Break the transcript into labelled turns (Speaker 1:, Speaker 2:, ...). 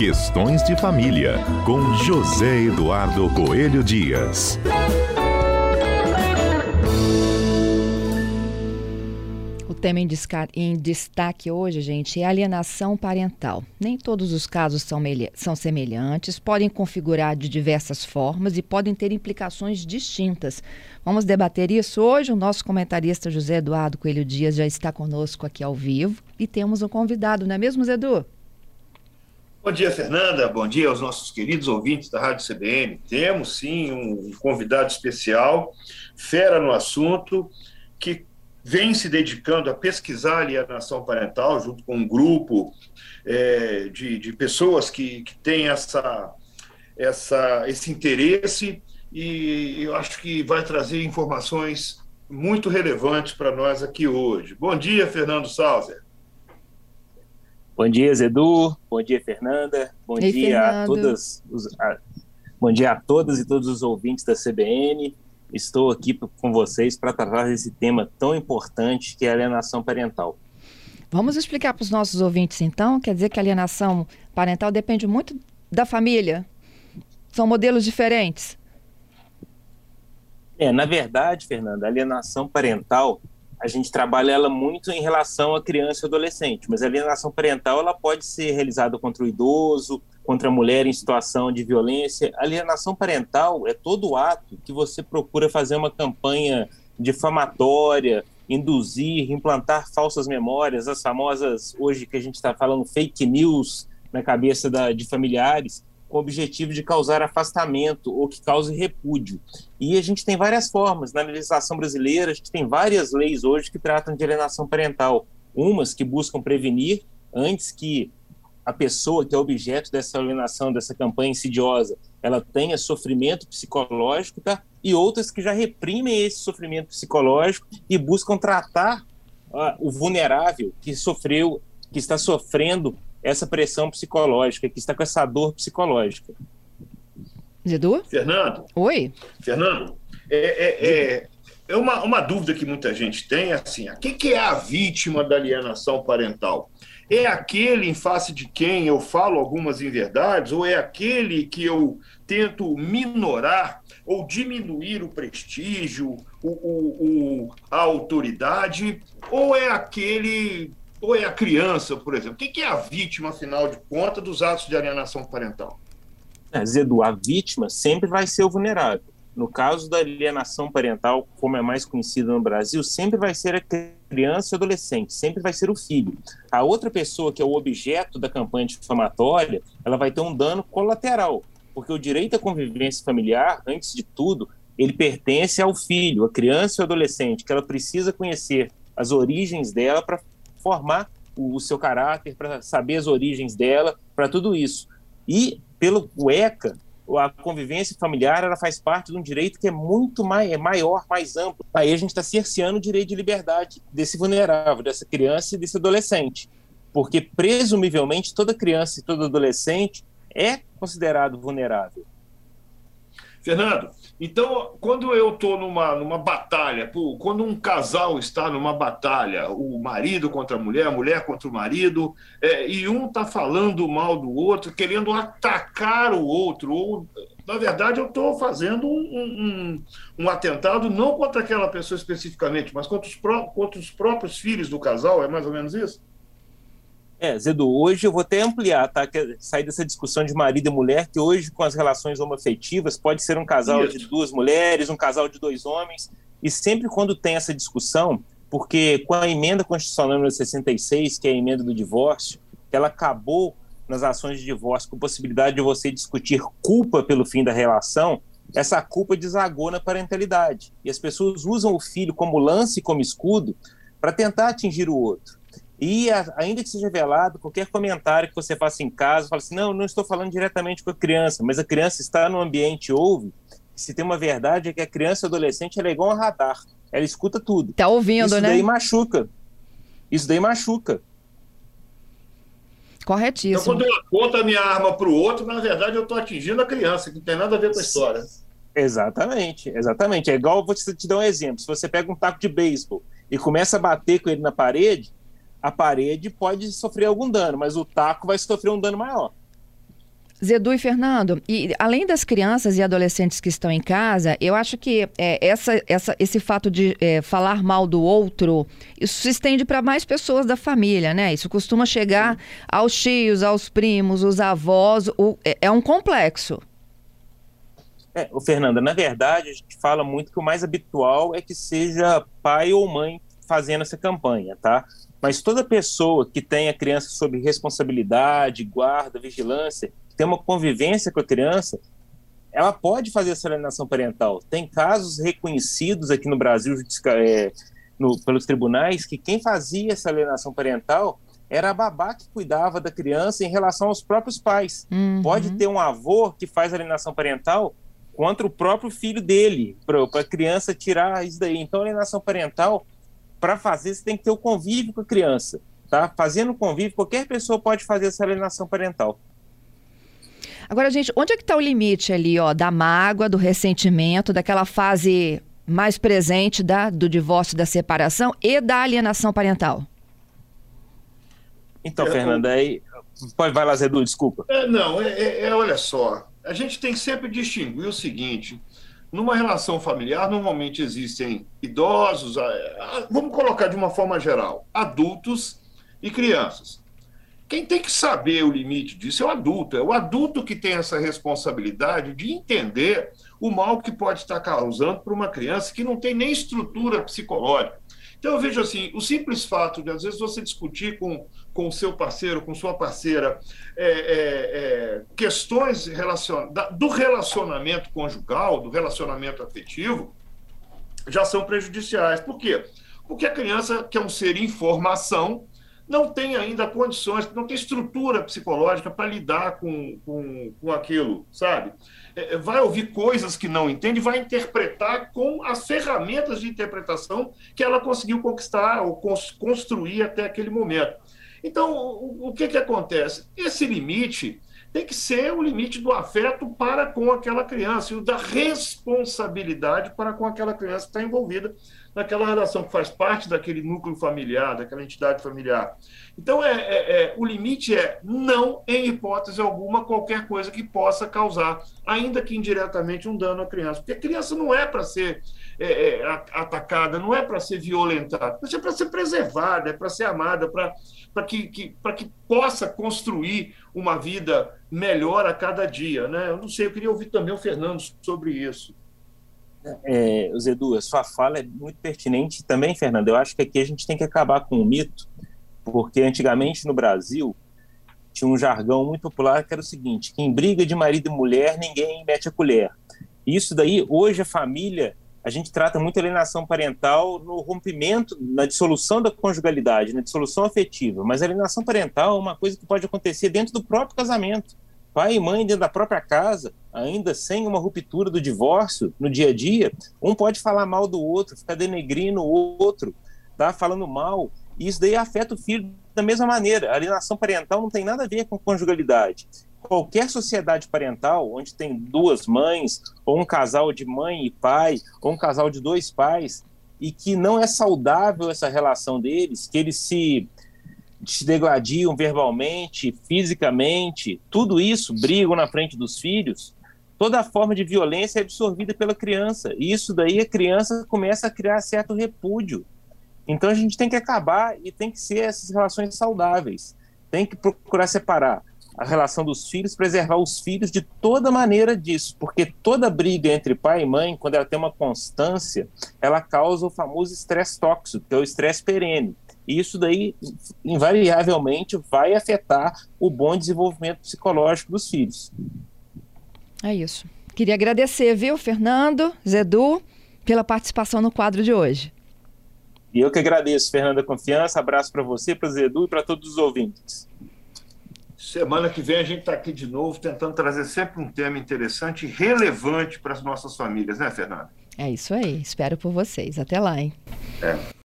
Speaker 1: Questões de Família, com José Eduardo Coelho Dias.
Speaker 2: O tema em, destaque hoje, gente, é alienação parental. Nem todos os casos são, semelhantes, podem configurar de diversas formas e podem ter implicações distintas. Vamos debater isso hoje. O nosso comentarista José Eduardo Coelho Dias já está conosco aqui ao vivo e temos um convidado, não é mesmo, Zé Edu?
Speaker 3: Bom dia, Fernanda. Bom dia aos nossos queridos ouvintes da Rádio CBN. Temos sim um convidado especial, fera no assunto, que vem se dedicando a pesquisar a alienação parental, junto com um grupo é, de, de, pessoas que, que têm essa, essa, esse interesse, e eu acho que vai trazer informações muito relevantes para nós aqui hoje. Bom dia, Fernando Sauser.
Speaker 4: Bom dia, Zedu. Bom dia, Fernanda. Bom Ei, dia Fernando. a todas. Os, a, bom dia a todas e todos os ouvintes da CBN. Estou aqui com vocês para tratar desse tema tão importante que é a alienação parental.
Speaker 2: Vamos explicar para os nossos ouvintes, então? Quer dizer que a alienação parental depende muito da família? São modelos diferentes?
Speaker 4: É, na verdade, Fernanda, a alienação parental a gente trabalha ela muito em relação à criança e adolescente, mas a alienação parental ela pode ser realizada contra o idoso, contra a mulher em situação de violência. A alienação parental é todo ato que você procura fazer uma campanha difamatória, induzir, implantar falsas memórias, as famosas, hoje que a gente está falando, fake news na cabeça da, de familiares, com o objetivo de causar afastamento ou que cause repúdio. E a gente tem várias formas. Na legislação brasileira, a gente tem várias leis hoje que tratam de alienação parental. Umas que buscam prevenir antes que a pessoa que é objeto dessa alienação, dessa campanha insidiosa, ela tenha sofrimento psicológico, tá? E outras que já reprimem esse sofrimento psicológico e buscam tratar uh, o vulnerável que sofreu, que está sofrendo essa pressão psicológica, que está com essa dor psicológica.
Speaker 2: Edu?
Speaker 3: Fernando?
Speaker 2: Oi.
Speaker 3: Fernando, é, é, é, é uma, uma dúvida que muita gente tem, assim, quem que é a vítima da alienação parental? É aquele em face de quem eu falo algumas inverdades, ou é aquele que eu tento minorar ou diminuir o prestígio, o, o, o, a autoridade, ou é aquele ou é a criança, por exemplo? Quem é a vítima, afinal de contas, dos atos de alienação parental?
Speaker 4: É, Zedu, a vítima sempre vai ser o vulnerável. No caso da alienação parental, como é mais conhecida no Brasil, sempre vai ser a criança e adolescente, sempre vai ser o filho. A outra pessoa que é o objeto da campanha difamatória, ela vai ter um dano colateral, porque o direito à convivência familiar, antes de tudo, ele pertence ao filho, a criança e ao adolescente, que ela precisa conhecer as origens dela para formar o, o seu caráter, para saber as origens dela, para tudo isso. E pelo ECA, a convivência familiar ela faz parte de um direito que é muito mais, é maior, mais amplo. Aí a gente está cerceando o direito de liberdade desse vulnerável, dessa criança e desse adolescente. Porque, presumivelmente, toda criança e todo adolescente é considerado vulnerável.
Speaker 3: Fernando, então, quando eu estou numa, numa batalha, quando um casal está numa batalha, o marido contra a mulher, a mulher contra o marido, é, e um está falando mal do outro, querendo atacar o outro, ou, na verdade, eu estou fazendo um, um, um, atentado não contra aquela pessoa especificamente, mas contra os, pró contra os próprios filhos do casal, é mais ou menos isso?
Speaker 4: É, Zedu, hoje eu vou até ampliar, tá? Que sair dessa discussão de marido e mulher, que hoje, com as relações homoafetivas, pode ser um casal Isso. de duas mulheres, um casal de dois homens, e sempre quando tem essa discussão, porque com a emenda constitucional número 66, que é a emenda do divórcio, ela acabou nas ações de divórcio com possibilidade de você discutir culpa pelo fim da relação, essa culpa desagou na parentalidade. E as pessoas usam o filho como lance, como escudo, para tentar atingir o outro. E a, ainda que seja velado, qualquer comentário que você faça em casa, fala assim: não, não estou falando diretamente com a criança, mas a criança está no ambiente, ouve. Se tem uma verdade é que a criança e adolescente é igual a radar, ela escuta tudo.
Speaker 2: Tá ouvindo,
Speaker 4: Isso
Speaker 2: né?
Speaker 4: Isso daí machuca. Isso daí machuca.
Speaker 2: Corretíssimo.
Speaker 3: Então, quando eu aponto a minha arma para o outro, na verdade eu estou atingindo a criança, que não tem nada a ver com a história.
Speaker 4: Exatamente, exatamente. É igual, vou te, te dar um exemplo. Se você pega um taco de beisebol e começa a bater com ele na parede, a parede pode sofrer algum dano, mas o taco vai sofrer um dano maior.
Speaker 2: Zedu e Fernando, e além das crianças e adolescentes que estão em casa, eu acho que é, essa, essa, esse fato de é, falar mal do outro, isso se estende para mais pessoas da família, né? Isso costuma chegar aos tios, aos primos, os avós, o, é, é um complexo.
Speaker 4: É, o Fernanda, na verdade, a gente fala muito que o mais habitual é que seja pai ou mãe fazendo essa campanha, tá? Mas toda pessoa que tenha criança sob responsabilidade, guarda, vigilância, tem uma convivência com a criança, ela pode fazer essa alienação parental. Tem casos reconhecidos aqui no Brasil é, no, pelos tribunais que quem fazia essa alienação parental era a babá que cuidava da criança em relação aos próprios pais. Uhum. Pode ter um avô que faz alienação parental contra o próprio filho dele, para a criança tirar isso daí. Então, alienação parental, para fazer, você tem que ter o convívio com a criança. Tá? Fazendo convívio, qualquer pessoa pode fazer essa alienação parental.
Speaker 2: Agora, gente, onde é que está o limite ali, ó, da mágoa, do ressentimento, daquela fase mais presente da, do divórcio, da separação e da alienação parental?
Speaker 4: Então, Fernanda, aí. Pode, vai lá, Zedu, desculpa.
Speaker 3: É, não, é, é, é olha só a gente tem que sempre distinguir o seguinte: numa relação familiar, normalmente existem idosos, vamos colocar de uma forma geral, adultos e crianças. Quem tem que saber o limite disso é o adulto. É o adulto que tem essa responsabilidade de entender o mal que pode estar causando para uma criança que não tem nem estrutura psicológica. Então, eu vejo assim: o simples fato de, às vezes, você discutir com com seu parceiro, com sua parceira, é, é, é, questões relacion... do relacionamento conjugal, do relacionamento afetivo, já são prejudiciais. Por quê? Porque a criança, que é um ser em formação, não tem ainda condições, não tem estrutura psicológica para lidar com, com, com aquilo, sabe? É, vai ouvir coisas que não entende, vai interpretar com as ferramentas de interpretação que ela conseguiu conquistar ou construir até aquele momento. Então, o, o que, que acontece? Esse limite tem que ser o limite do afeto para com aquela criança e o da responsabilidade para com aquela criança que está envolvida naquela relação que faz parte daquele núcleo familiar, daquela entidade familiar. Então, é, é, é, o limite é não, em hipótese alguma, qualquer coisa que possa causar, ainda que indiretamente, um dano à criança. Porque a criança não é para ser é, é atacada, não é para ser violentada, é para ser preservada, é para ser amada, para que, que, que possa construir uma vida melhor a cada dia. Né? Eu não sei, eu queria ouvir também o Fernando sobre isso.
Speaker 4: É, Zedu, a sua fala é muito pertinente também, Fernando. Eu acho que aqui a gente tem que acabar com o mito, porque antigamente no Brasil tinha um jargão muito popular que era o seguinte: quem briga de marido e mulher, ninguém mete a colher. Isso daí, hoje a família, a gente trata muito a alienação parental no rompimento, na dissolução da conjugalidade, na dissolução afetiva. Mas a alienação parental é uma coisa que pode acontecer dentro do próprio casamento pai e mãe dentro da própria casa, ainda sem uma ruptura do divórcio no dia a dia, um pode falar mal do outro, ficar denegrindo o outro, tá falando mal, e isso daí afeta o filho da mesma maneira. A alienação parental não tem nada a ver com conjugalidade. Qualquer sociedade parental, onde tem duas mães, ou um casal de mãe e pai, ou um casal de dois pais, e que não é saudável essa relação deles, que eles se se degladiam verbalmente, fisicamente, tudo isso, brigam na frente dos filhos, toda forma de violência é absorvida pela criança. E isso daí a criança começa a criar certo repúdio. Então a gente tem que acabar e tem que ser essas relações saudáveis. Tem que procurar separar a relação dos filhos, preservar os filhos de toda maneira disso, porque toda briga entre pai e mãe, quando ela tem uma constância, ela causa o famoso estresse tóxico, que é o estresse perene. E isso daí, invariavelmente, vai afetar o bom desenvolvimento psicológico dos filhos.
Speaker 2: É isso. Queria agradecer, viu, Fernando, Zedu, pela participação no quadro de hoje.
Speaker 4: E eu que agradeço, Fernanda Confiança. Abraço para você, para o Zedu e para todos os ouvintes.
Speaker 3: Semana que vem a gente está aqui de novo, tentando trazer sempre um tema interessante e relevante para as nossas famílias, né, Fernanda?
Speaker 2: É isso aí. Espero por vocês. Até lá, hein?
Speaker 3: É.